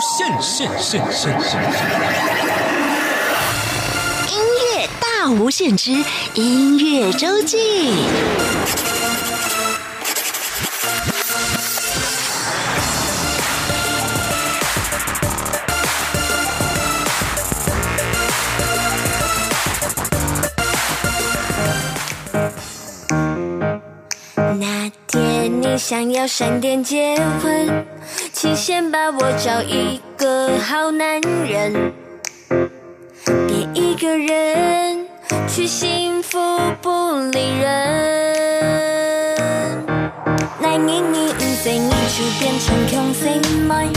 限限限限限！音乐大无限之音乐周记。那天你想要闪电结婚，请先把我找一个好男人，别一个人去幸福不理人。那年你唔知你就变成穷死妹，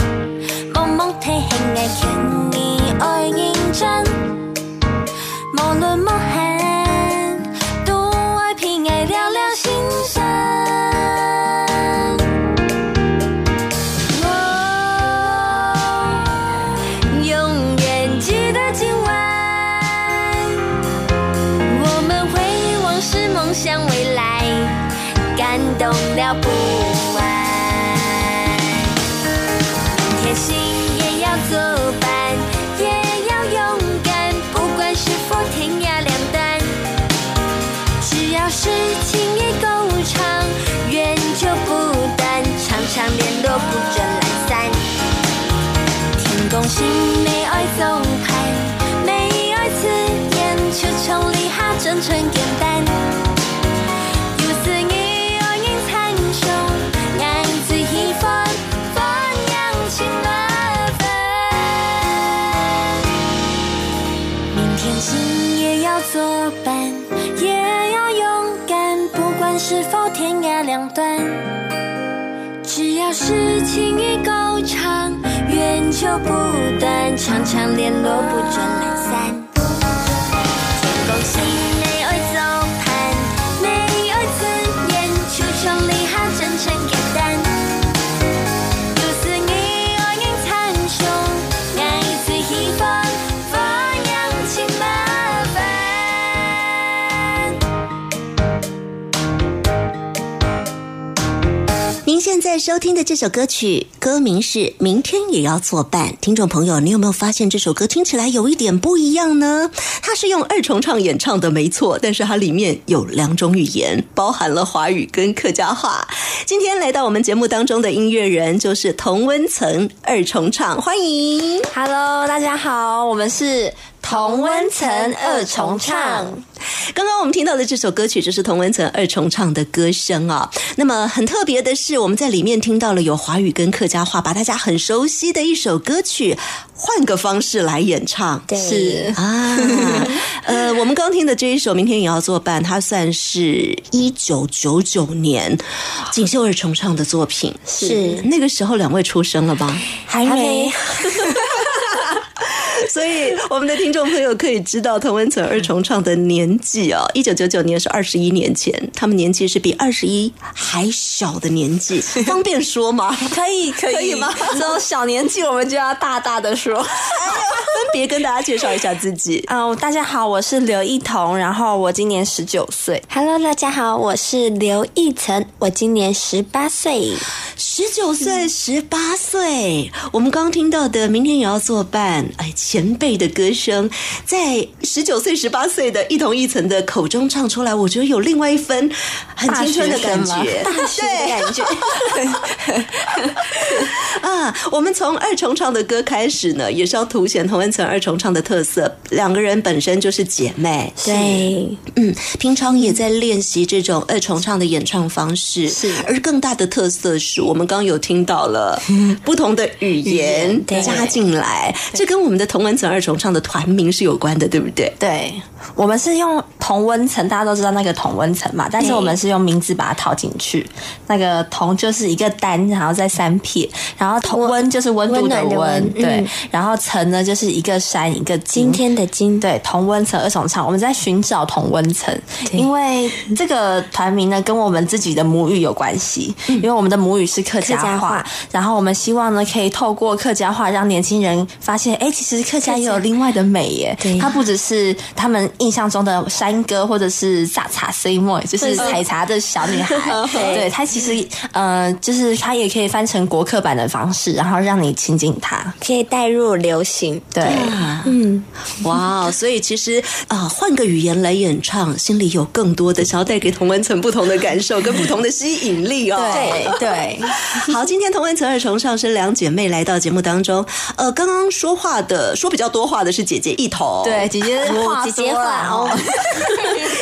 懵懵睇輕嘅天你爱认真，无论么真純簡單。有思意愛應殘雄，愛最喜歡放養情麻煩。明天心也要作伴，也要勇敢，不管是否天涯两端。只要是情誼夠長，緣就不断，常常联络不准懒散。在收听的这首歌曲，歌名是《明天也要作伴》。听众朋友，你有没有发现这首歌听起来有一点不一样呢？它是用二重唱演唱的，没错，但是它里面有两种语言，包含了华语跟客家话。今天来到我们节目当中的音乐人就是童温层二重唱，欢迎。Hello，大家好，我们是同温层二重唱。刚刚我们听到的这首歌曲就是同文层二重唱的歌声啊。那么很特别的是，我们在里面听到了有华语跟客家话，把大家很熟悉的一首歌曲换个方式来演唱。对是啊，呃，我们刚听的这一首《明天也要作伴》，它算是一九九九年锦绣二重唱的作品。是那个时候两位出生了吧？还没，所以我们的听众朋友可以知道童文成二重唱的年纪哦，一九九九年是二十一年前，他们年纪是比二十一还小的年纪，方便说吗？可以可以可以吗这种小年纪我们就要大大的说。分别跟大家介绍一下自己。嗯，大家好，我是刘一彤，然后我今年十九岁。Hello，大家好，我是刘一晨，我今年十八岁。十九岁、十八岁，我们刚听到的《明天也要作伴》，哎，前辈的歌声，在十九岁、十八岁的一同一层的口中唱出来，我觉得有另外一分很青春的感觉，大学的感觉。啊，我们从二重唱的歌开始呢，也是要凸显童文层二重唱的特色。两个人本身就是姐妹，对，嗯，平常也在练习这种二重唱的演唱方式。是而更大的特色是我们刚刚有听到了不同的语言加进来，这跟我们的童文层二重唱的团名是有关的，对不对？对，我们是用同文层，大家都知道那个同文层嘛，但是我们是用名字把它套进去。那个同就是一个单，然后再三撇，然后同温就是温度的温对。嗯，然后层呢就是一个山一个金今天的今，对，同温层二重唱，我们在寻找同温层，因为这个团名呢跟我们自己的母语有关系，因为我们的母语是客家话，家话。然后我们希望呢可以透过客家话让年轻人发现，哎，其实客家也有另外的美耶。对，它不只是他们印象中的山歌或者是茶茶 C 莫，就是采茶的小女孩，对，它其实呃就是它也可以翻成国客版的方方式，然后让你亲近他，可以带入流行。对，嗯，哇，所以其实啊，换个语言来演唱，心里有更多的想要带给同文层不同的感受跟不同的吸引力哦。对对。好，今天同文层二重唱是两姐妹来到节目当中。呃，刚刚说话的说比较多话的是姐姐一头，对，姐姐话姐姐话哦。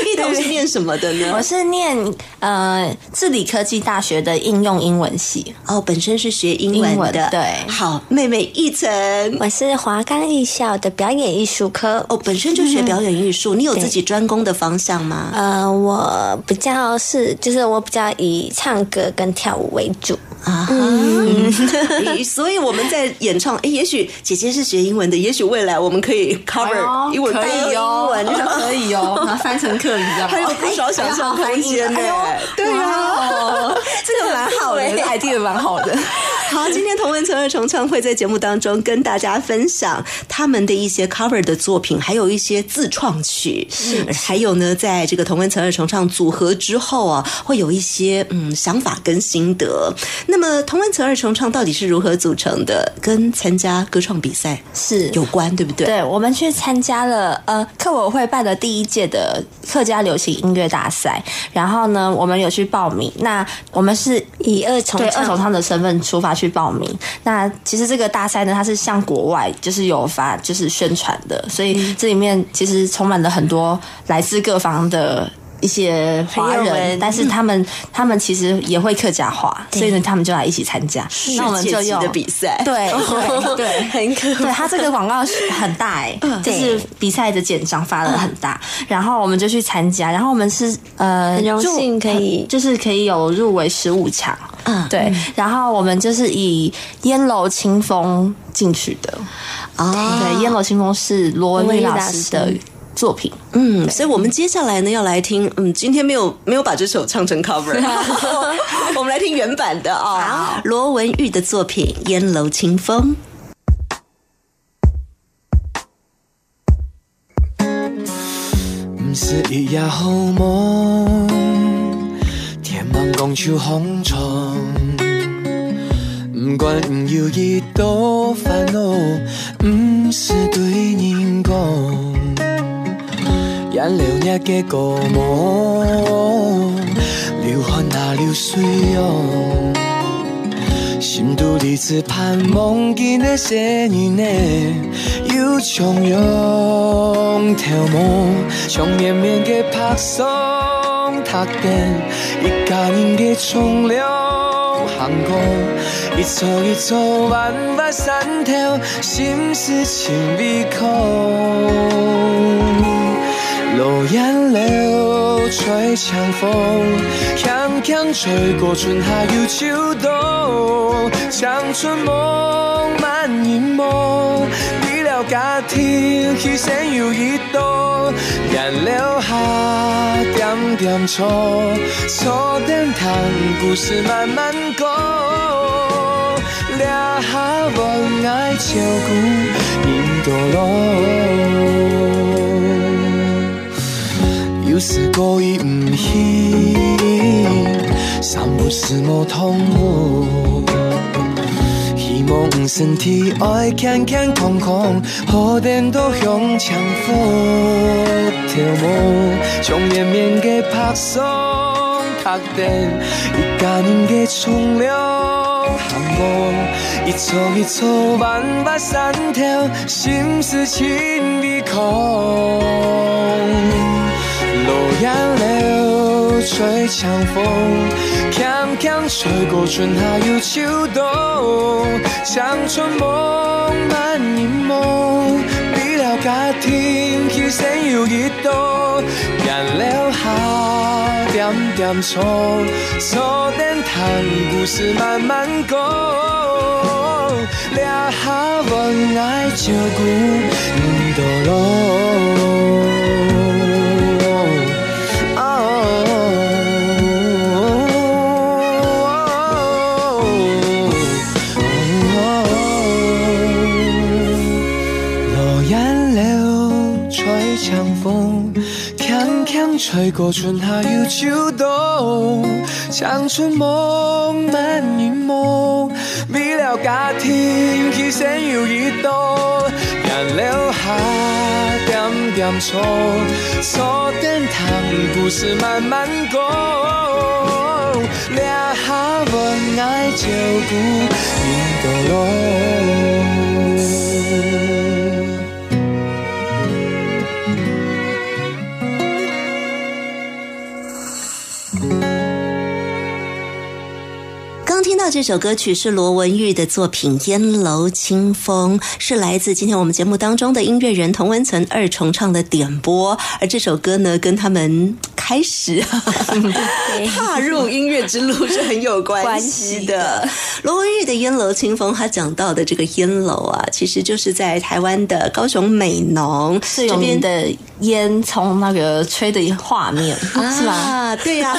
一头是念什么的呢？我是念呃智理科技大学的应用英文系哦，本身是学英文的。对，好，妹妹一晨，我是华冈艺校的表演艺术科哦，本身就学表演艺术。你有自己专攻的方向吗？呃，我比较是，就是我比较以唱歌跟跳舞为主。啊，所以我们在演唱，哎，也许姐姐是学英文的，也许未来我们可以 cover 英文，可以哦，英文可以哦，拿翻成课语这样，还有不少想象空间呢。对啊，这个蛮好的，idea 蛮好的。好，今天同文层二重唱会在节目当中跟大家分享他们的一些 cover 的作品，还有一些自创曲，是还有呢，在这个同文层二重唱组合之后啊，会有一些嗯想法跟心得。那么同文层二重唱到底是如何组成的？跟参加歌唱比赛是有关，对不对？对，我们去参加了呃客委会办的第一届的客家流行音乐大赛，然后呢，我们有去报名。那我们是以二重对二重唱的身份出发去。去报名。那其实这个大赛呢，它是向国外就是有发就是宣传的，所以这里面其实充满了很多来自各方的。一些华人，但是他们他们其实也会客家话，所以呢，他们就来一起参加。那我们就用的比赛，对 对，很可对。他这个广告很大哎，就是比赛的简章发的很大，然后我们就去参加，然后我们是呃很荣幸可以，就是可以有入围十五强，嗯，对。然后我们就是以烟楼清风进去的。啊，对，烟楼清风是罗文玉老师的。作品，嗯，所以我们接下来呢要来听，嗯，今天没有没有把这首唱成 cover，我们来听原版的啊，罗文玉的作品《烟楼清风》。不是一夜好梦，天茫共秋红妆，不管有几多烦恼，不是对人讲。眼流一个过梦，流汗那流水哦，心肚里只盼望见那些年呢，有从容跳舞，从绵绵的拍松塔电，一家人的从流行歌，一座一座万万山条，心事情未空。落叶了，吹长风，轻轻吹过春夏又秋冬。像春梦蔓延无，你了。家天去想要移动，燃柳下点点错错，点淡故事慢慢讲。惹下文爱照顾因堕落。有时故意不去，三不四无痛苦。希望身体爱健健康康，好点都向前方跳舞，从绵绵的拍松塔电，一家人的从容幸福，一座一座万万山条，心事情未空。落杨柳，吹强风，强强吹过春夏与秋冬。将春梦满眼梦，为了家庭牺牲又一度。眼流下点点错，错点糖，故事慢慢过。留下我爱照顾，引导路。吹过春夏又秋冬，青春梦满凝梦，未了家庭牺牲又一度，眼流下点错，错点糖故事慢慢讲，留下温爱照顾引导路。听到这首歌曲是罗文玉的作品《烟楼清风》，是来自今天我们节目当中的音乐人童文存二重唱的点播。而这首歌呢，跟他们开始 踏入音乐之路是很有关系的。罗文玉的《烟楼清风》，他讲到的这个烟楼啊，其实就是在台湾的高雄美浓最有名的烟从那个吹的画面，是吧？啊，对呀、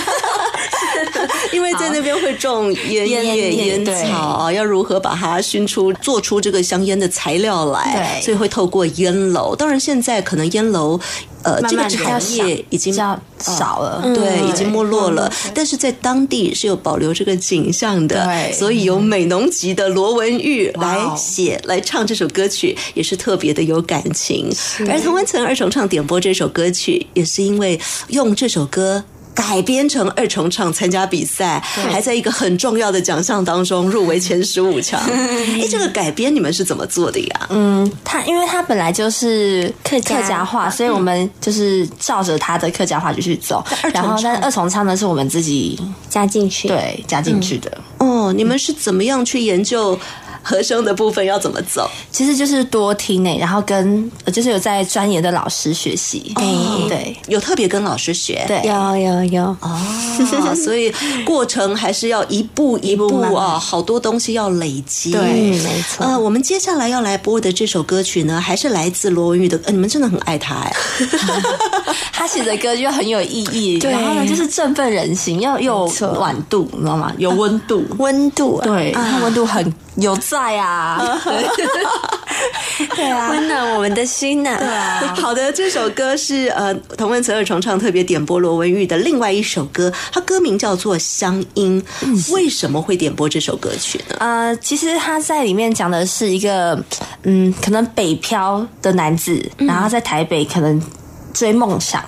因为在那边会种烟烟叶、烟对草，要如何把它熏出、做出这个香烟的材料来？对所以会透过烟楼。当然，现在可能烟楼。呃，这个慢慢地产业已经少了呃对，嗯已经没落了。但是在当地是有保留这个景象的，对所以有美浓籍的罗文玉来写、来唱这首歌曲，也是特别的有感情。而童文成二重唱点播这首歌曲，也是因为用这首歌。改编成二重唱参加比赛，还在一个很重要的奖项当中入围前十五强。哎，这个改编你们是怎么做的呀？嗯，它因为它本来就是客家客家话，所以我们就是照着它的客家话就去走。然后，但是二重唱呢是我们自己加进去。，对加进去的，哦，你们是怎么样去研究和声的部分要怎么走？其实就是多听诶，然后跟呃就是有在专业的老师学习。哦对有特别跟老师学？对，有有有。哦，所以过程还是要一步一步慢慢啊，好多东西要累积。对嗯，没错。呃，我们接下来要来播的这首歌曲呢，还是来自罗文玉的。呃，你们真的很爱他哎。他写的歌就很有意义，对然后呢就是振奋人心，要有暖度，你知道吗？有温度。温度啊，对，它温度很有在啊。对啊，温暖我们的心呐、啊好的，这首歌是呃童文泽尔重唱特别点播罗文玉的另外一首歌，它歌名叫做《乡音》。为什么会点播这首歌曲呢？呃，其实他在里面讲的是一个，嗯，可能北漂的男子，然后在台北可能追梦想。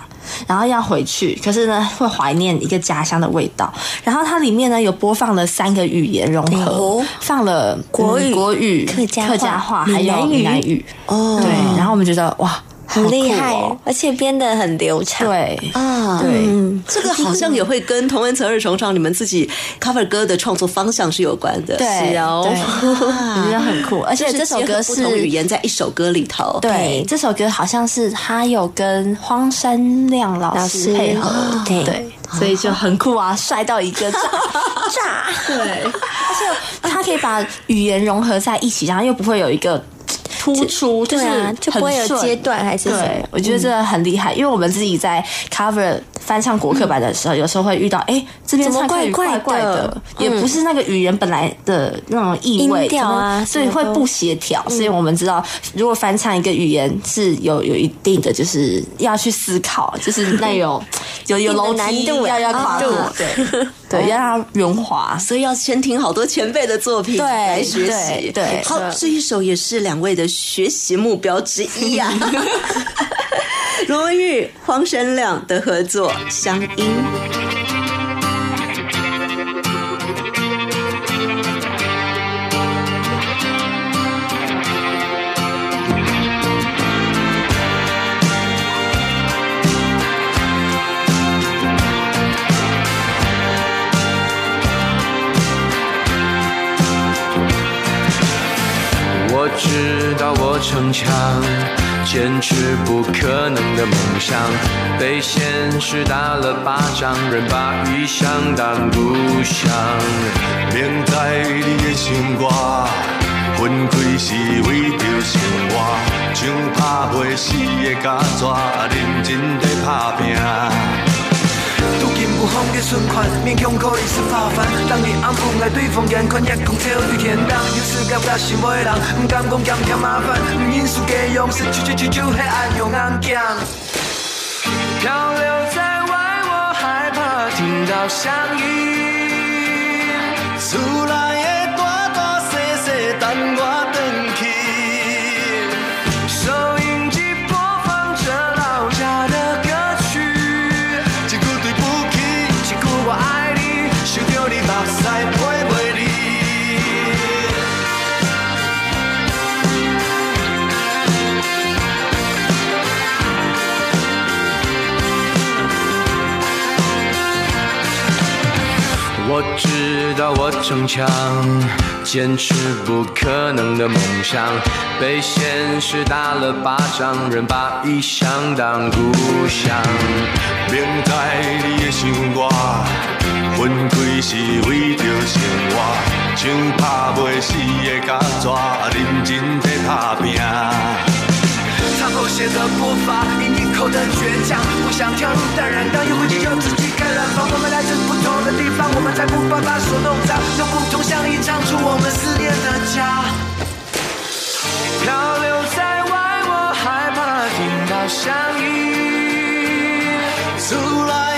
然后要回去，可是呢，会怀念一个家乡的味道。然后它里面呢有播放了三个语言融合，哦放了国语嗯国语、客家话客家话，还有闽南语闽南语。哦对，然后我们觉得哇，很厉害，哦。而且编得很流畅。，对，啊，对。嗯，这个好像也会跟同文词二重唱你们自己 cover 歌的创作方向是有关的。对是哦，对。我觉得很酷，而且这首歌是不同语言在一首歌里头。对，这首歌好像是他有跟荒山亮老师配合，对。对，所以就很酷啊，帅到一个炸炸，对，而且他可以把语言融合在一起，然后又不会有一个突出，对啊，就就是不会有阶段还是什对么，。我觉得这个很厉害，因为我们自己在 cover 翻唱国客版的时候，有时候会遇到，哎，这边怎么唱怪怪怪的。的，也不是那个语言本来的那种意味，调啊所以会不协调。所以我们知道，如果翻唱一个语言是有有一定的，就是要去思考，就是那种 有有楼梯度要要跨过哦，对 对，要让它圆滑。所以要先听好多前辈的作品对来学习。对对好，这一首也是两位的学习目标之一呀、罗文玉、黄神亮的合作《乡音》。我知道我逞强，坚持不可能的梦想，被现实打了巴掌，人把理想当故乡。明知你的心肝，分开是为着生活，像拍不死的胶纸，认真地打拼。拄金有风的循环，勉强可以是发烦。当你安分来对方眼看夜空超对天人，有时间甲心爱的人，不敢讲嫌嫌麻烦，不因输家用，是啾啾啾啾，迄爱用硬讲。漂流在外我害怕听到声音。厝内的大大细细等我道我逞强，坚持不可能的梦想，被现实打了巴掌，人把异乡当故乡。明知你的想我，分开是为着生活，像拍袂死的甲蛇，认真在打拼。擦狗血的步伐，饮一口的倔强，不想跳入淡然，当有危机就自己开染坊。我们来自不同的地方，我们才不怕把手弄脏，用不同相音唱出我们思念的家。漂流在外，我害怕听到乡音。厝内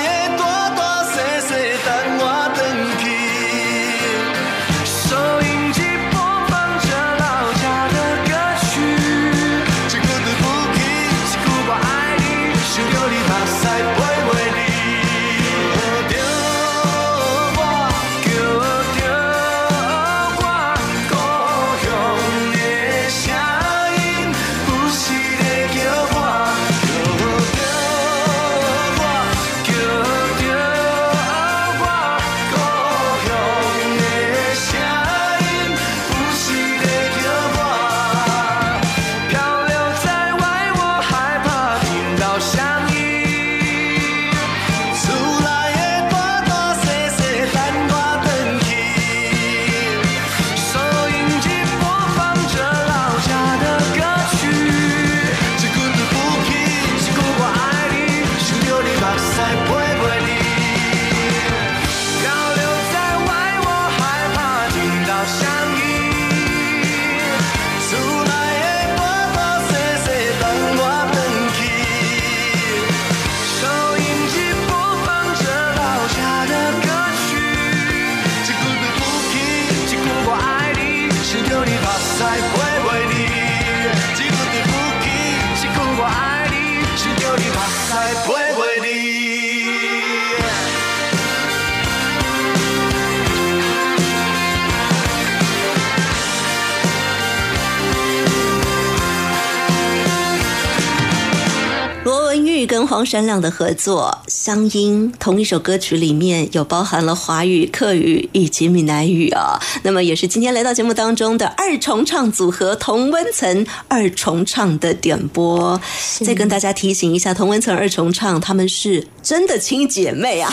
黄闪亮的合作《乡音》，同一首歌曲里面有包含了华语、客语以及闽南语啊。那么也是今天来到节目当中的二重唱组合童温层二重唱的点播。再跟大家提醒一下，童温层二重唱他们是真的亲姐妹啊，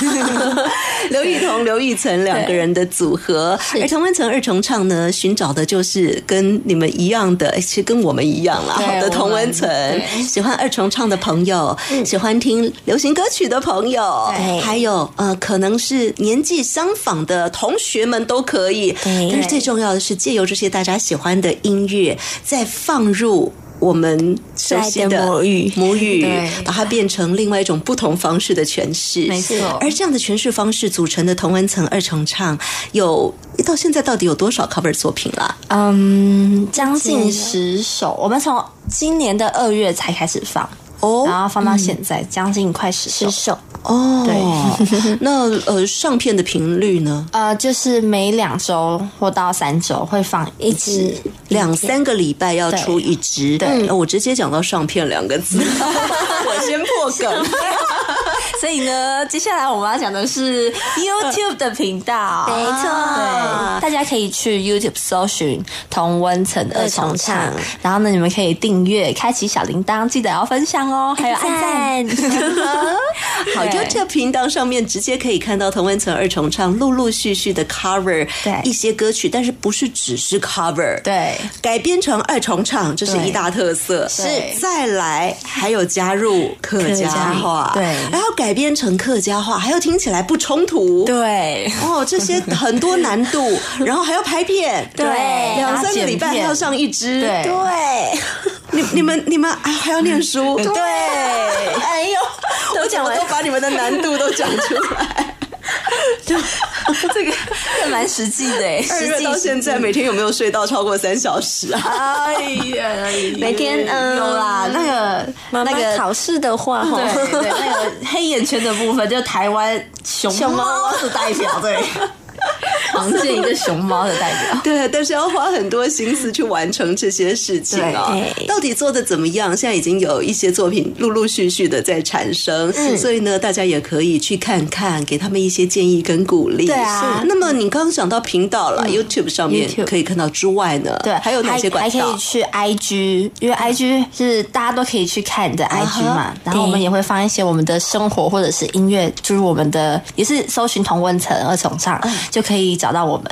刘雨彤、刘雨岑两个人的组合。而童温层二重唱呢，寻找的就是跟你们一样的，其实跟我们一样啦好的童温层我们对，喜欢二重唱的朋友，喜欢听流行歌曲的朋友，对还有呃，可能是年纪相仿的同学们都可以。对但是最重要的是，借由这些大家喜欢的音乐，再放入。我们熟悉的母语母语，把它变成另外一种不同方式的诠释。没错而这样的诠释方式组成的同文层二重唱，有到现在到底有多少 cover 作品了？嗯，将近十首，我们从今年的二月才开始放，哦然后放到现在，将近快十首十。首，哦，对，那呃，上片的频率呢？呃，就是每两周或到三周会放一一支支，两三个礼拜要出一支，对。那我直接讲到上片两个字，我先破梗。所以呢，接下来我们要讲的是 YouTube 的频道，没错。对，大家可以去 YouTube 搜寻同温层二重唱然后呢，你们可以订阅，开启小铃铛，记得要分享哦，还有按赞。好对，YouTube 频道上面直接可以看到同温层二重唱陆陆续续的 cover 对。一些歌曲，但是不是只是 cover，对，改编成二重唱，这是一大特色。是。再来还有加入客家话，对。然后改编成客家话，还要听起来不冲突，对，哦，这些很多难度，然后还要拍片，对两三个礼拜还要上一支，对。对，你你们你们啊还要念书，对。哎呦，我讲我都把你们的难度都讲出来。这个这蛮实际的哎，二月实际到现在，每天有没有睡到超过三小时啊？哎呀，每天嗯有啦，那个妈妈那个考试的话，哈。对对，那个黑眼圈的部分，就台湾熊猫是代表，对，常见一个熊猫的代表。对，但是要花很多心思去完成这些事情啊、对到底做的怎么样？现在已经有一些作品陆陆续续的在产生，所以呢，大家也可以去看看，给他们一些建议跟鼓励。对啊那么你刚刚讲到频道了、y o u t u b e 上面可以看到之外呢，对，还有哪些管道还可以？去 IG，因为 IG 是大家都可以去看的 IG 嘛。然后我们也会放一些我们的生活或者是音乐，就是我们的也是搜寻同温层二重唱、就可以找到我们。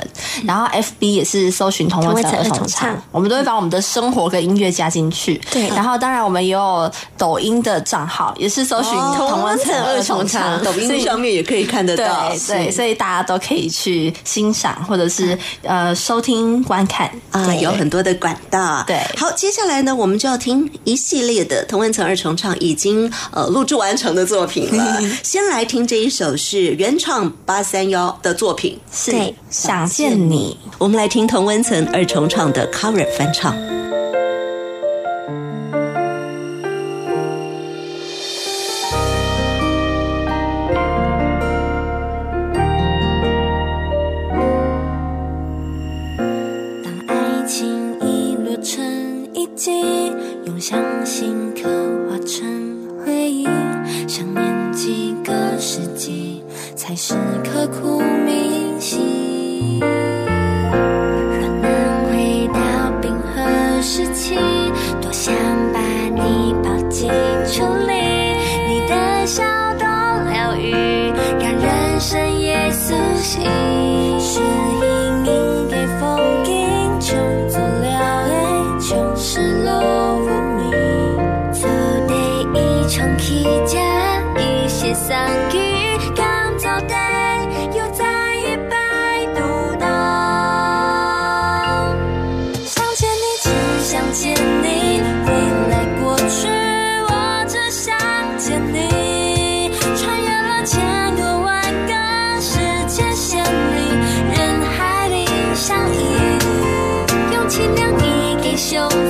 然后 FB 也是搜寻同温层二重重唱唱，我们都会把我们的生活跟音乐加进去。对然后当然我们也有抖音的账号，也是搜寻同温层二重唱，抖音上面也可以看得到。对对，所以大家都可以去欣赏或者是呃收听观看啊，对有很多的管道。对好，接下来呢，我们就要听一系列的同文层二重唱已经呃录制完成的作品了。先来听这一首是原创八三幺的作品，是对想见你。我们来听童文层二重唱的 cover 翻唱。当爱情遗落成遗迹，用刻画成回忆，想念几个世纪，才是刻骨一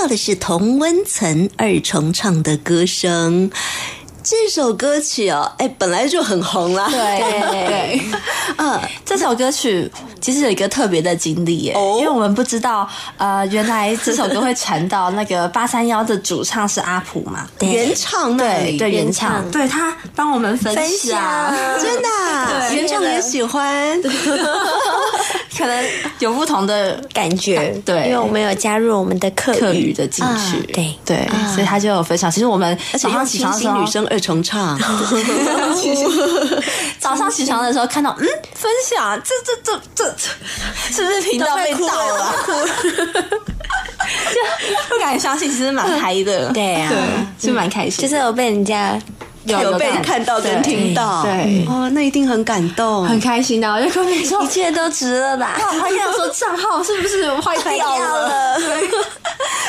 到的是童温岑二重唱的歌声。这首歌曲哦，哎，本来就很红啦。对。对，嗯，这首歌曲其实有一个特别的经历耶，哦。因为我们不知道，呃，原来这首歌会传到那个八三幺的主唱是阿普嘛，原唱那里，对对，原原唱，对他帮我们分享，真的原唱也喜欢。可能有不同的感觉，对。因为我们有加入我们的课课语语的进去，对。对，所以他就有分享。其实我们而且早上起床的时候，女生二重唱，早上起床的时候看到，嗯，分享，这这这这这，是不是频道被盗了？啊？就不敢相信，其实蛮嗨的，对啊是蛮开心，就是我被人家有被看到跟听到，对哦，那一定很感动，很开心的。我就跟你说，一切都值了吧？我还想说账号是不是 坏掉了？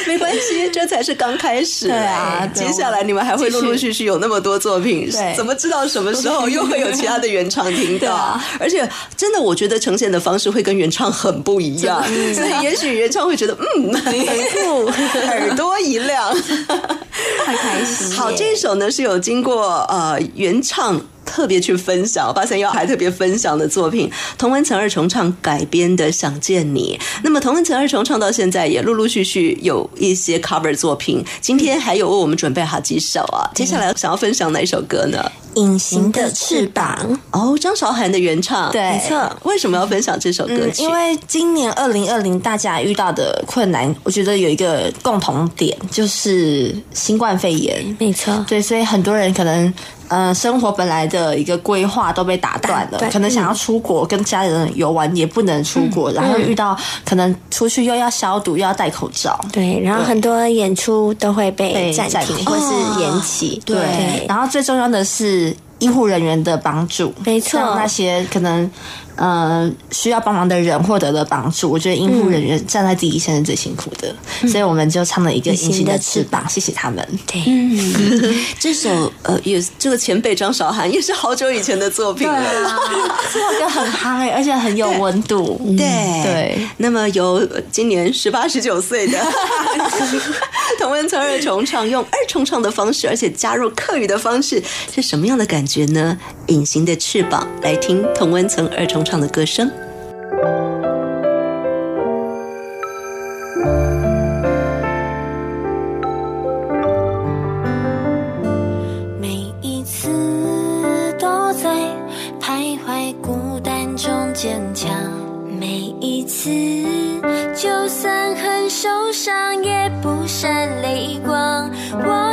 没关系，这才是刚开始。对啊对接下来你们还会陆陆续续有那么多作品，对怎么知道什么时候又会有其他的原唱听到？啊而且真的，我觉得呈现的方式会跟原唱很不一样，所以也许原唱会觉得嗯很酷，耳朵一亮。太开心。好，这一首呢是有经过呃原唱。特别去分享八三幺还特别分享的作品，童文成二重唱改编的《想见你》。那么童文成二重唱到现在也陆陆续续有一些 cover 作品，今天还有为我们准备好几首啊。接下来想要分享哪首歌呢？隐形的翅膀，哦，张韶涵的原唱，对没错。为什么要分享这首歌？因为今年二零二零大家遇到的困难，我觉得有一个共同点，就是新冠肺炎。没错，对，所以很多人可能，呃，生活本来的一个规划都被打断了，可能想要出国跟家人游玩也不能出国，然后遇到可能出去又要消毒又要戴口罩。对，然后很多演出都会被被暂停或是延期，对对，然后最重要的是医护人员的帮助，没错。那些可能呃需要帮忙的人获得了帮助。我觉得医护人员站在第一线是最辛苦的，所以我们就唱了一个《隐形的翅膀》，谢谢他们。对，这首呃，也是这个前辈张韶涵也是好久以前的作品了。这首歌很夯哎、而且很有温度。对对，那么由今年十八十九岁的 童文层二重唱，用二重唱的方式，而且加入客语的方式，是什么样的感觉呢？隐形的翅膀，来听童文层二重唱的歌声。每一次都在徘徊孤单中坚强，每一次就算很受伤也不闪泪光。我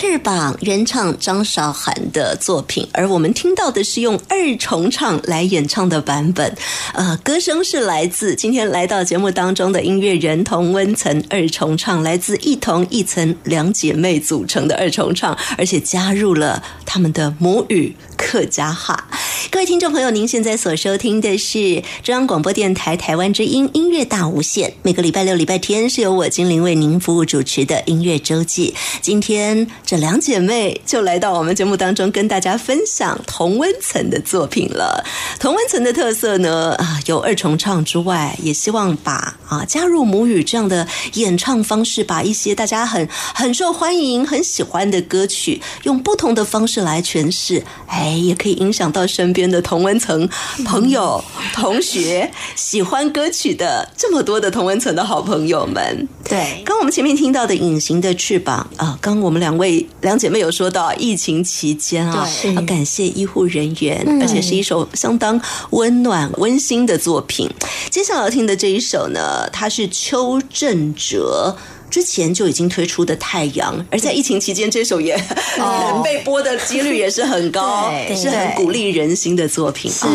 翅膀，原唱张韶涵的作品，而我们听到的是用二重唱来演唱的版本。呃，歌声是来自今天来到节目当中的音乐人童温岑二重唱，来自一同一层两姐妹组成的二重唱，而且加入了他们的母语客家话。各位听众朋友，您现在所收听的是中央广播电台台湾之音音乐大无限。每个礼拜六、礼拜天是由我精灵为您服务主持的音乐周记。今天这两姐妹就来到我们节目当中，跟大家分享同温层的作品了。同温层的特色呢，啊，有二重唱之外，也希望把啊加入母语这样的演唱方式，把一些大家很很受欢迎、很喜欢的歌曲，用不同的方式来诠释，哎，也可以影响到身边的同温层朋友、同学，喜欢歌曲的这么多的同温层的好朋友们。对，刚我们前面听到的《隐形的翅膀》啊，刚我们两位两姐妹有说到，疫情期间啊，要感谢医护人员，而且是一首相当温暖温馨的作品。接下来要听的这一首呢，它是邱正哲。之前就已经推出的《太阳》，而在疫情期间，这首也、哦。被播的几率也是很高，对。是很鼓励人心的作品。是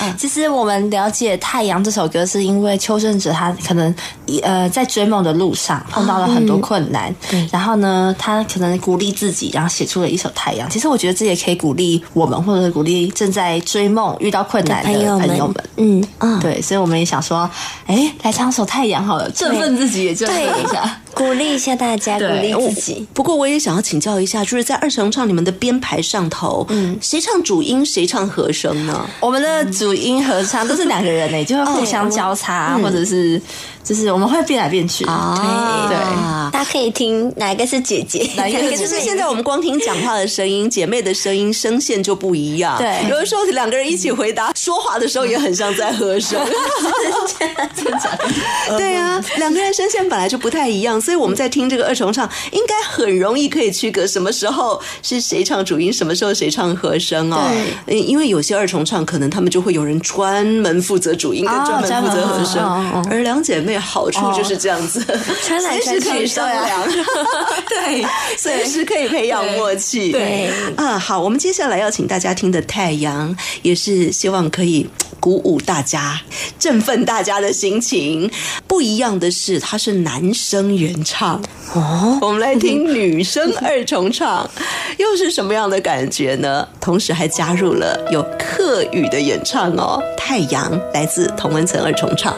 嗯，其实我们了解《太阳》这首歌，是因为邱胜哲他可能呃在追梦的路上碰到了很多困难，对。然后呢，他可能鼓励自己，然后写出了一首《太阳》。其实我觉得这也可以鼓励我们，或者是鼓励正在追梦、遇到困难的朋友们。友们。嗯，嗯，对，所以我们也想说，哎，来唱首《太阳》好了，振奋自己，也振奋一下。鼓励一下大家，鼓励自己。不过我也想要请教一下，就是在二重唱你们的编排上头，嗯，谁唱主音，谁唱和声呢？我们的主音合唱都是两个人呢，就会互相交叉，或者是就是我们会变来变去。啊对大家可以听哪个是姐姐，哪一个就是现在我们光听讲话的声音，姐妹的声音声线就不一样。对有的时候两个人一起回答说话的时候，也很像在和声。对啊，两个人声线本来就不太一样，所以我们在听这个二重唱，应该很容易可以区隔什么时候是谁唱主音，什么时候谁唱和声哦。对，因为有些二重唱可能他们就会有人专门负责主音，跟哦专门负责和声而两姐妹好处就是这样子，穿来穿去商量，对，随时可以培养默契。对。啊，好，我们接下来要请大家听的《太阳》，也是希望可以鼓舞大家、振奋大家的心情。不一样的是，它是男生原唱哦，我们来 听女生二重唱，又是什么样的感觉呢？同时还加入了有客语的演唱哦，《太阳》来自童文层二重唱。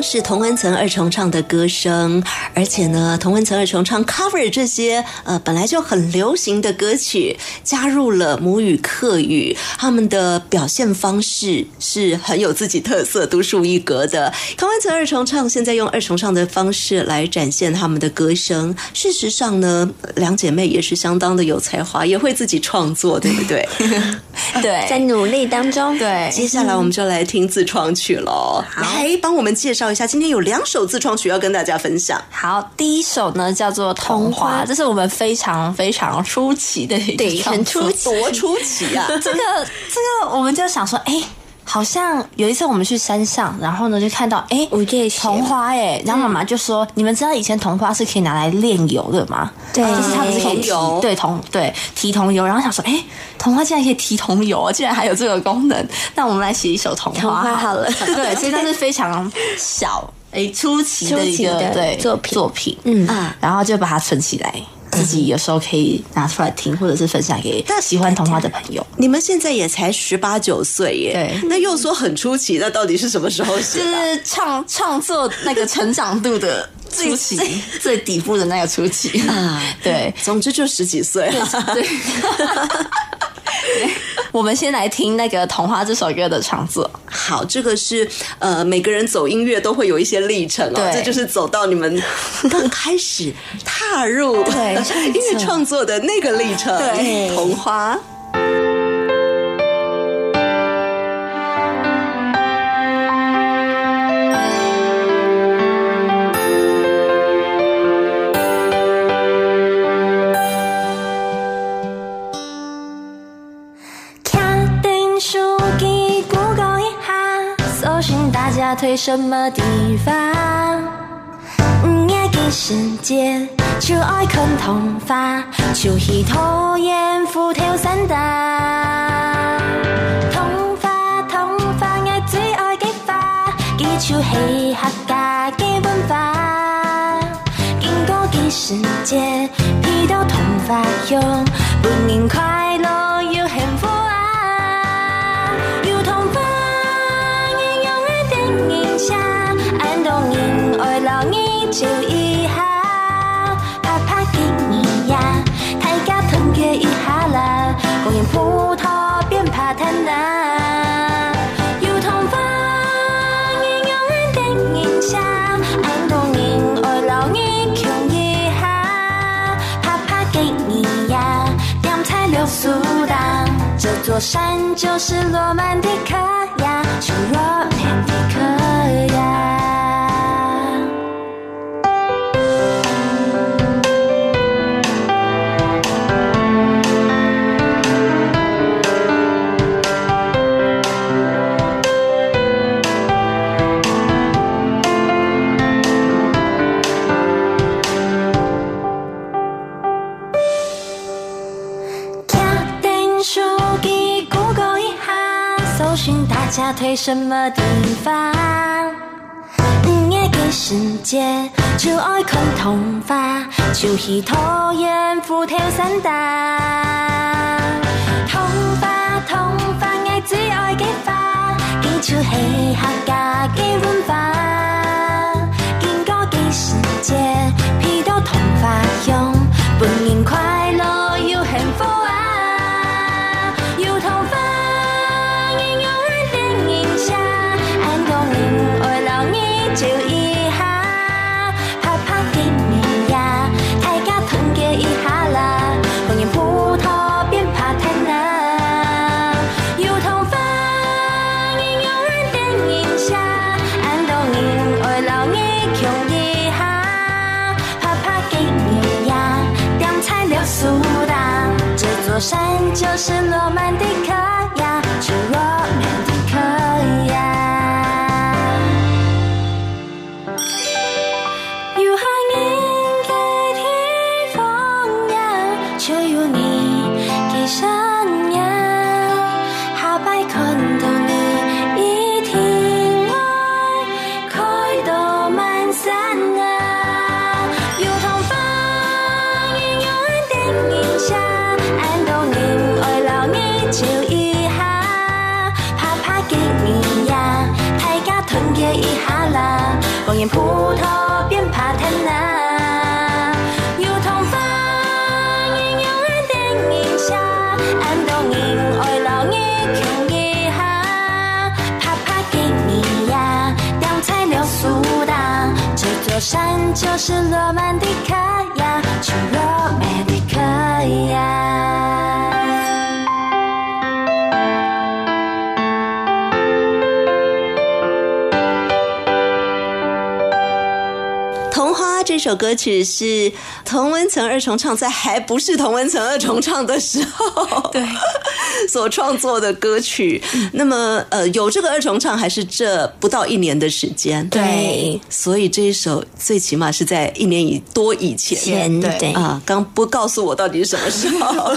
阳是童文层二重唱的歌声，而且呢，童文层二重唱 cover 这些呃本来就很流行的歌曲，加入了母语客语，他们的表现方式是很有自己特色、独树一格的。童文层二重唱现在用二重唱的方式来展现他们的歌声。事实上呢，两姐妹也是相当的有才华，也会自己创作，对不对？对，在努力当中。对，接下来我们就来听自创曲喽。来帮我们介绍一下，今天有两首自创曲要跟大家分享。好，第一首呢叫做《童话》，这是我们非常非常出奇的一个对很出奇多出奇啊！这个这个，我们就想说，哎、好像有一次我们去山上，然后呢就看到，哎、午夜雪桐花，哎，然后妈妈就说，你们知道以前桐花是可以拿来炼油的吗？对。就是它不是可以提油。对桐对提桐油，然后想说，哎、桐花竟然可以提桐油哦，竟然还有这个功能，那我们来写一首桐花。好了。对，所以它是非常小。哎，出奇的一个的对作品。作品，嗯。啊然后就把它存起来，自己有时候可以拿出来听，或者是分享给喜欢童话的朋友。你们现在也才十八九岁耶，对那又说很出奇，那到底是什么时候写就？是创创作那个成长度的初期，最底部的那个初期啊 对总之就十几岁了。对。我们先来听那个《童话》这首歌的创作。好，这个是呃，每个人走音乐都会有一些历程哦，对这就是走到你们刚开始踏入对 音乐创作的那个历程。对童话。推什么地方。唔爱嘅世界，就爱看童话，就去拖延虎跳山大。童話童話，愛最愛嘅花，記住係客家嘅文化。给世界披到同花香，本年快老你照一下，拍拍给你呀，大家团结一下啦，共赢葡萄变怕坦啦。有同花应用的电影下，按动人爱老你穷一下，拍拍给你呀，点菜留苏当。这座山就是罗曼蒂克呀，是罗曼蒂克呀。寻大家推什么地方。五夜给世界，就爱看童话，就去讨厌富跳散打。童话童话，爱最愛嘅花，記住係客家嘅文化。見過嘅世界，披到童話香，山就是罗曼蒂克。山就是罗曼蒂克呀，去罗曼蒂克呀。童话这首歌曲是童文层二重唱，在还不是童文层二重唱的时候，对 所创作的歌曲。那么，呃，有这个二重唱还是这不到一年的时间？对，所以这一首最起码是在一年以多以前。前对啊，刚不告诉我到底是什么时候。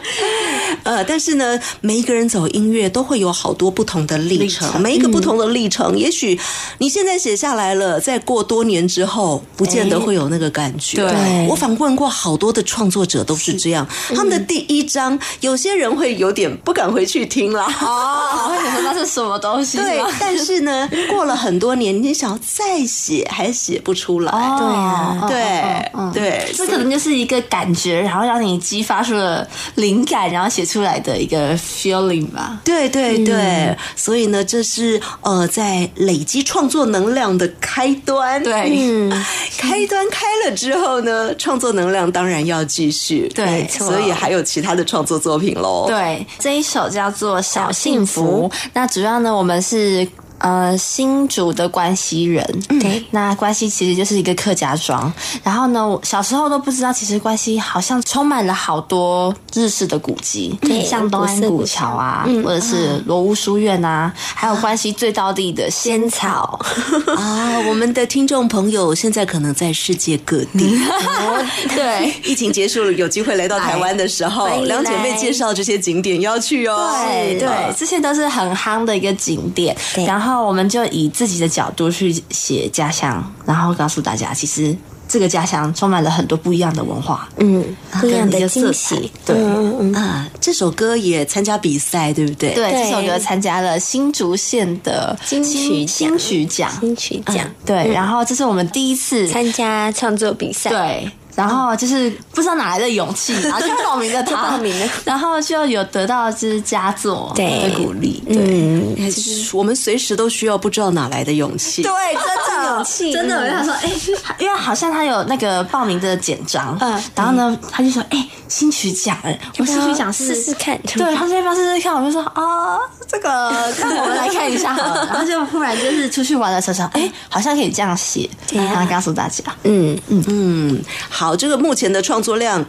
呃，但是呢，每一个人走音乐都会有好多不同的历程，每一个不同的历程，也许你现在写下来了，再过多年之后，不见得会有那个感觉。对我访问过好多的创作者都是这样，他们的第一章，有些人会有点不敢回去听啦。哦，会想说那是什么东西？对，但是呢，过了很多年，你想要再写，还写不出来。哦对啊对对，这可能就是一个感觉，然后让你激发出了灵感，然后写出来的一个 feeling 吧。对对对，所以呢，这是呃，在累积创作能量的开端。对嗯，开端开了之后呢，创作能量当然要继续。对所以还有其他的创作作品喽。对，这一首叫做《小幸福》。那主要呢，我们是呃新竹的关西人。对那关西其实就是一个客家庄。然后呢，我小时候都不知道，其实关西好像充满了好多日式的古迹，对像东安古桥啊，或者是罗屋书院啊，还有关西最道地的仙草。啊，我们的听众朋友现在可能在世界各地。对。疫情结束了，有机会来到台湾的时候两姐妹介绍这些景点要去哦。对对，这些都是很夯的一个景点。对然后我们就以自己的角度去写家乡，然后告诉大家，其实这个家乡充满了很多不一样的文化，嗯，不一样的惊喜，对。嗯嗯啊，这首歌也参加比赛，对不对？对，这首歌参加了新竹县的金曲金曲奖，金曲奖。对，然后这是我们第一次参加创作比赛，对。然后就是不知道哪来的勇气，然后就报名了他，报名了。然后就有得到就是佳作对。的鼓励，对，就是我们随时都需要不知道哪来的勇气。对，真的。勇气真的，我嗯就想说，哎、因为好像他有那个报名的简章，嗯然后呢，他就说，哎、新曲奖，哎，我新曲奖试试看？对，他说要不要试试看？我就说啊，这个，那我们来看一下好了。然后就忽然就是出去玩的时候想，哎、好像可以这样写，然后告诉大家，嗯。嗯，嗯，好，这个目前的创作量。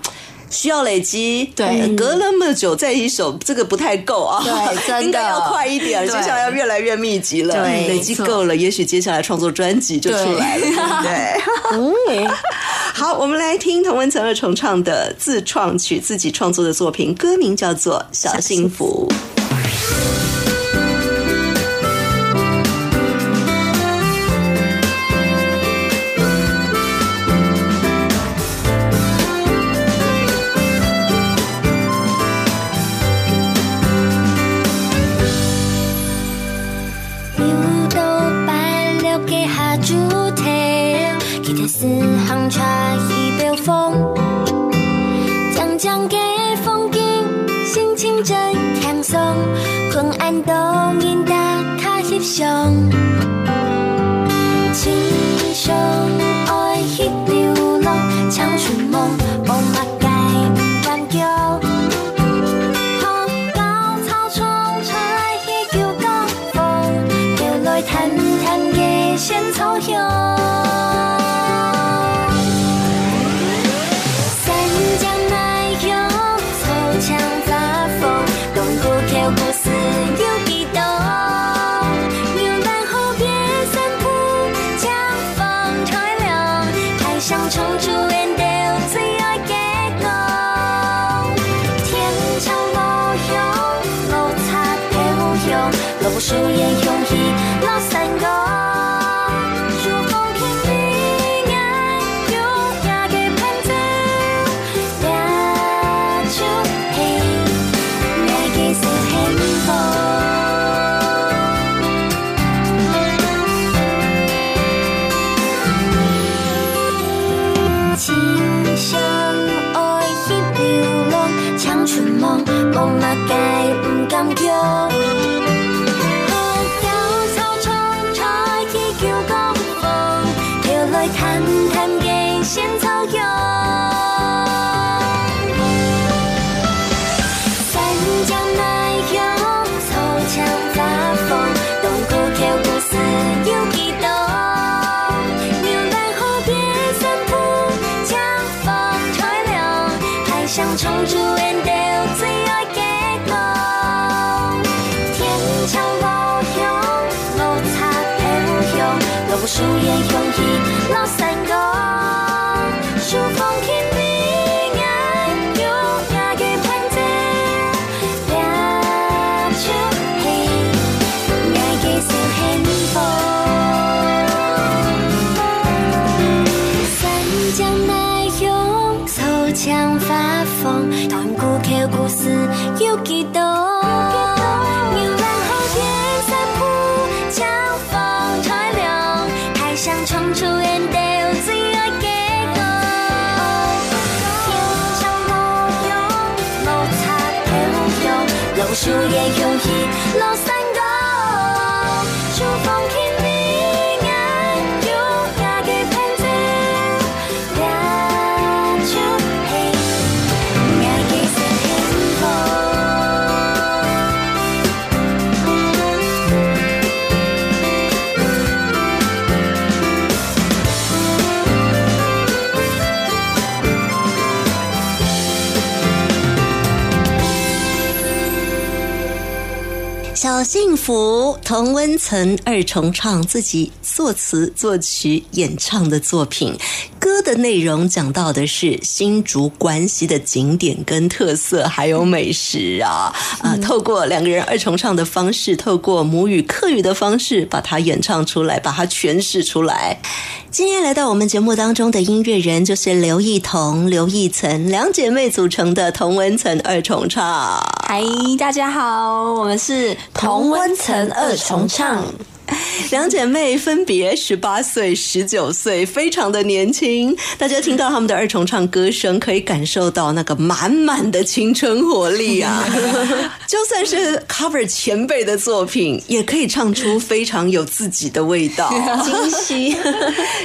需要累积，对呃隔那么久再一首，这个不太够啊，对真的应该要快一点，接对下来要越来越密集了，对累积够了，也许接下来创作专辑就出来了，对不对？嗯，好，我们来听童文成二重唱的自创曲，自己创作的作品，歌名叫做《小幸福》。又幸福同温层二重唱自己作词作曲演唱的作品，的内容讲到的是新竹关西的景点跟特色，还有美食啊啊！透过两个人二重唱的方式，透过母语客语的方式，把它演唱出来，把它诠释出来。今天来到我们节目当中的音乐人就是刘艺彤、刘艺岑两姐妹组成的同温层二重唱。嗨，大家好，我们是同温层二重唱。两姐妹分别十八岁、十九岁，非常的年轻。大家听到他们的二重唱歌声，可以感受到那个满满的青春活力啊！就算是 cover 前辈的作品，也可以唱出非常有自己的味道，惊喜，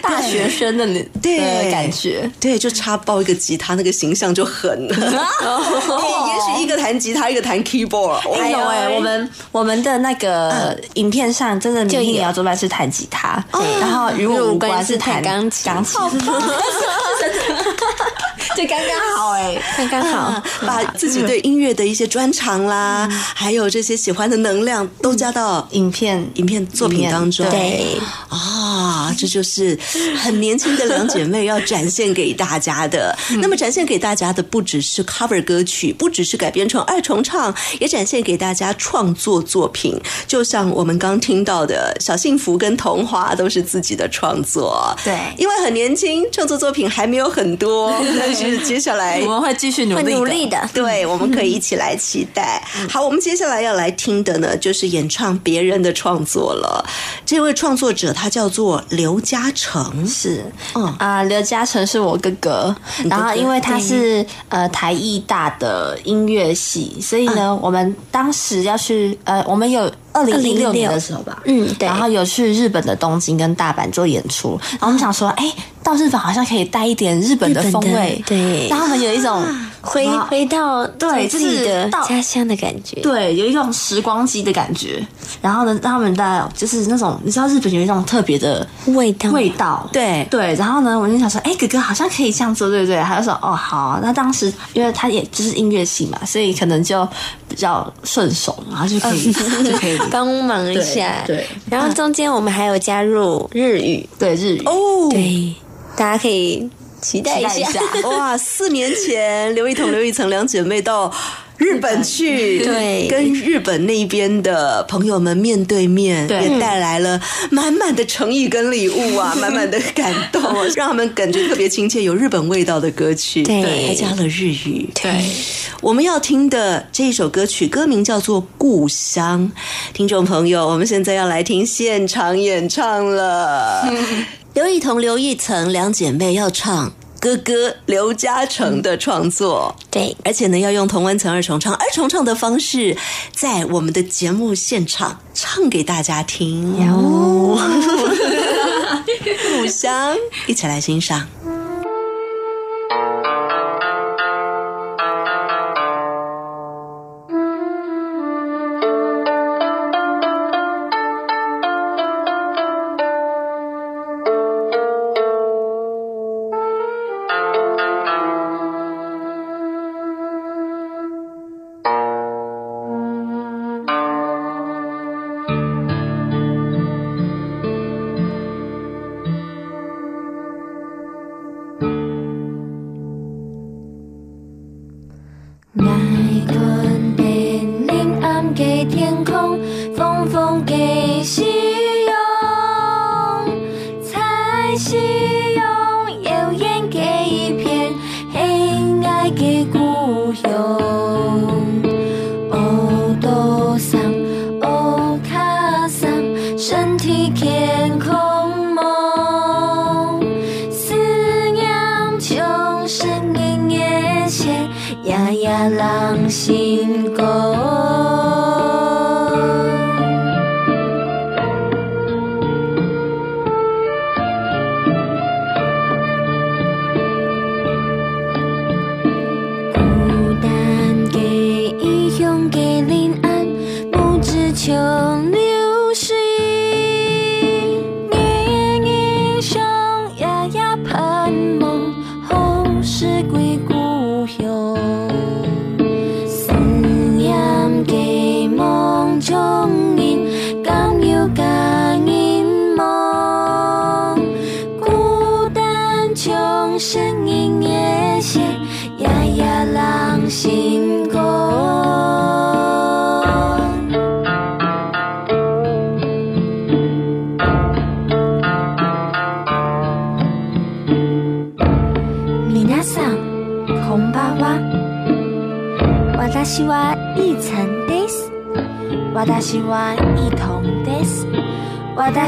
大学生的对的感觉。对，就插包一个吉他，那个形象就很。也许一个弹吉他，一个弹 keyboard。还有哎，我们我们的那个影片上真的。就也要做伴是弹吉他，然后与我无关是弹钢琴，钢琴，就刚刚好哎，刚刚好，把自己对音乐的一些专长啦，还有这些喜欢的能量都加到影片。影片作品当中。对。啊，这就是很年轻的两姐妹要展现给大家的。那么展现给大家的不只是 cover 歌曲，不只是改编成二重唱，也展现给大家创作作品。就像我们刚听到的。小幸福跟童话都是自己的创作，对，因为很年轻，创作作品还没有很多，但是接下来我们会继续努力努力的，对，我们可以一起来期待。好，我们接下来要来听的呢，就是演唱别人的创作了。这位创作者他叫做刘嘉诚，是，嗯。啊，刘嘉诚是我哥哥，然后因为他是呃台艺大的音乐系，所以呢，我们当时要去呃，我们有。二零零六年的时候吧，嗯，对，然后有去日本的东京跟大阪做演出，然后我们想说，哎，到日本好像可以带一点日本的风味，对，然后很有一种回回到对自己的家乡的感觉，对，有一种时光机的感觉。然后呢，他们在就是那种你知道日本有一种特别的味道，味道，对对。然后呢，我就想说，哎，哥哥好像可以这样做，对不对？他就说，哦，好。那当时因为他也就是音乐系嘛，所以可能就比较顺手，然后就可以 就可以。帮忙一下，对。然后中间我们还有加入日语，对日语哦，对，大家可以期待一下。哇，四年前刘一彤、刘一层两姐妹到日本去，对，跟日本那边的朋友们面对面，也带来了满满的诚意跟礼物啊，满满的感动，让他们感觉特别亲切，有日本味道的歌曲，对，还加了日语，对。我们要听的这一首歌曲，歌名叫做《故乡》。听众朋友，我们现在要来听现场演唱了。刘雨彤、刘亦岑两姐妹要唱哥哥刘嘉诚的创作，对，而且呢，要用同温层二重唱、二重唱的方式，在我们的节目现场唱给大家听。哦，故乡，一起来欣赏。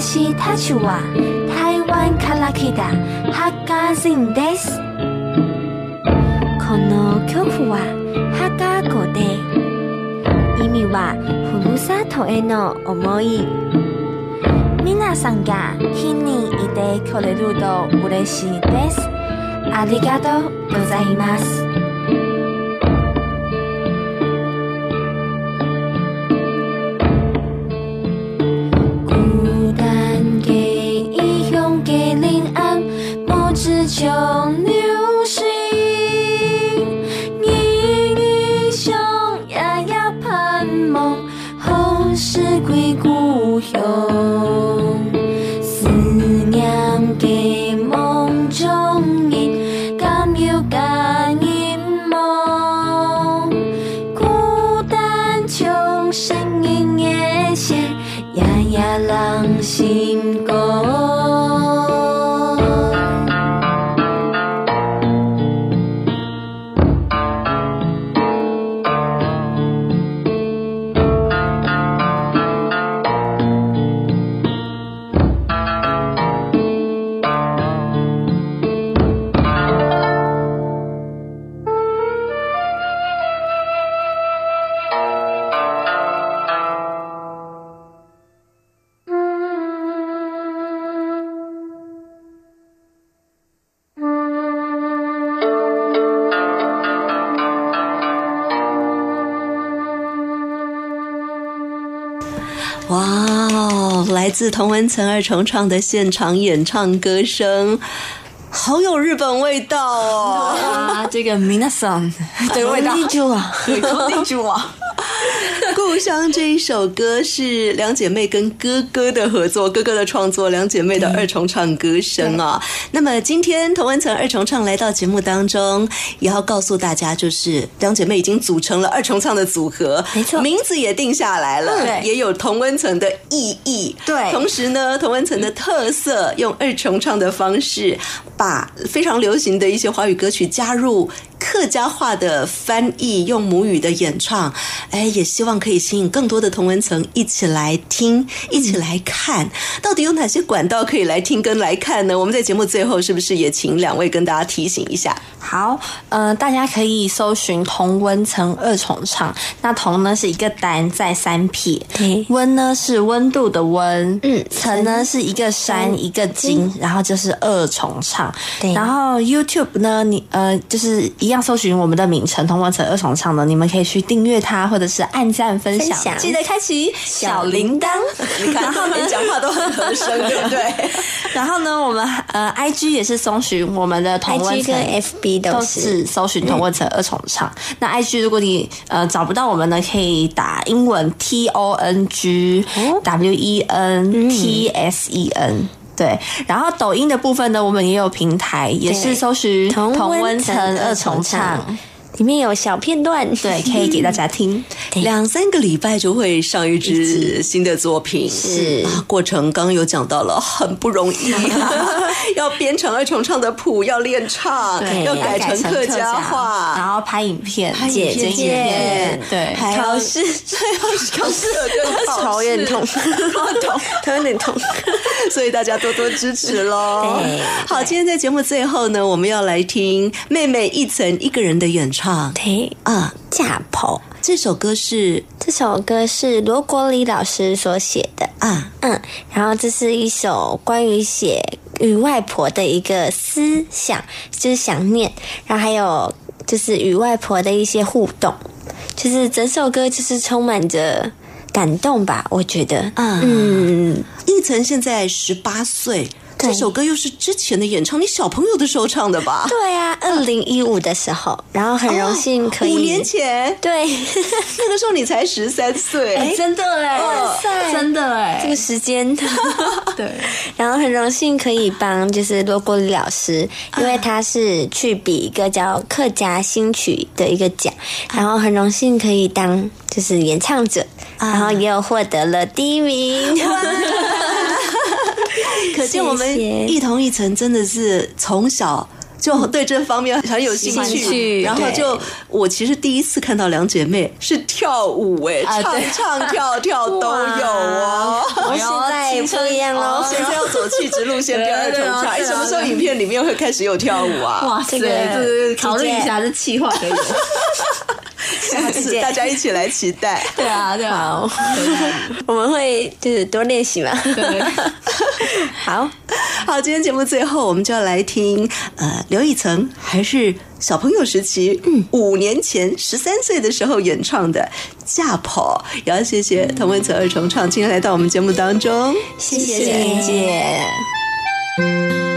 私たちは台湾から来たハッカー人です。この曲はハカ語で意味はふるさとへの思い。皆さんが気に入ってくれると嬉しいです。ありがとうございます。人心歌。自同文层二重唱的现场演唱歌声，好有日本味道哦！啊，这个 minasan 的味道，记住啊，对，记住啊。故乡这一首歌是两姐妹跟哥哥的合作，哥哥的创作，两姐妹的二重唱歌声啊。那么今天同文层二重唱来到节目当中，也要告诉大家，就是两姐妹已经组成了二重唱的组合，没错。名字也定下来了，对。也有同温层的意义，对。同时呢，同温层的特色，用二重唱的方式，把非常流行的一些华语歌曲加入。客家话的翻译，用母语的演唱，哎，也希望可以吸引更多的同文层一起来听，一起来看，到底有哪些管道可以来听跟来看呢？我们在节目最后是不是也请两位跟大家提醒一下？好，呃，大家可以搜寻同温层二重唱。那同呢是一个单在三撇，对温呢是温度的温，嗯层呢是一个山一个金，然后就是二重唱。对然后 YouTube 呢，你呃就是一样搜寻我们的名称同文成二重唱呢，你们可以去订阅它，或者是按赞分享，分享记得开启小铃铛。你看，连讲话都很合声，对不对？然后呢，我们呃，IG 也是搜寻我们的同温 IG 层 FB 都都是是搜寻同温层二重唱。那 IG 如果你呃找不到我们呢，可以打英文 T O N G W E N T S E N。对，然后抖音的部分呢，我们也有平台，也是搜寻同同温温层层二二重唱。里面有小片段，对，可以给大家听。两三个礼拜就会上一支新的作品，是。啊，过程刚刚有讲到了，很不容易，要编成二重唱的谱，要练唱，要改成客家话。然，后拍影片、拍影剪片。对，还要考试最后考试跟考试头有点痛，头有点痛。所以大家多多支持喽。好，今天在节目最后呢，我们要来听妹妹一层一个人的演唱对，啊。架跑这首歌是这首歌是罗国礼老师所写的，啊，嗯，然后这是一首关于写与外婆的一个思想，就是想念，然后还有就是与外婆的一些互动，就是整首歌就是充满着感动吧，我觉得，啊嗯，一层现在十八岁。这首歌又是之前的演唱，你小朋友的时候唱的吧？对啊，二零一五的时候，然后很荣幸可以、五年前，对，那个时候你才十三岁，哎，真的哎，哇塞。真的哎，这个时间，对，然后很荣幸可以帮就是罗国立老师，因为他是去比一个叫客家新曲的一个奖，然后很荣幸可以当就是演唱者，然后也有获得了第一名。可见我们一同一层真的是从小。就对这方面很有兴兴趣，然后就我其实第一次看到两姐妹是跳舞哎、唱唱跳跳都有哦。我现在也不一样喽，现在要走气质路线，第二重唱。哎，什么时候影片里面会开始有跳舞啊？哇塞，考虑一下，这气话可以有。下次大家一起来期待。对啊，对啊，我们会就是多练习嘛。对，好，好，今天节目最后我们就要来听，呃，刘以曾还是小朋友时期，嗯，五年前十三岁的时候演唱的《嫁跑》，也要谢谢童文泽二重唱今天来到我们节目当中，谢谢玲姐。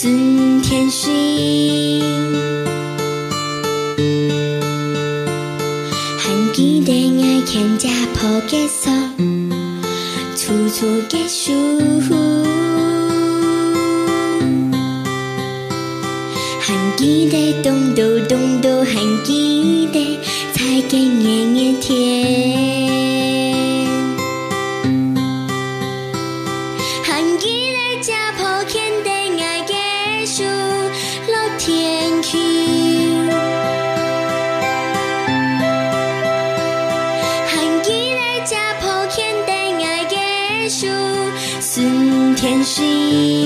顺天水。喊起来，爱看家婆结束，处处结束。喊起来，咚咚咚咚，喊起来，才给年心。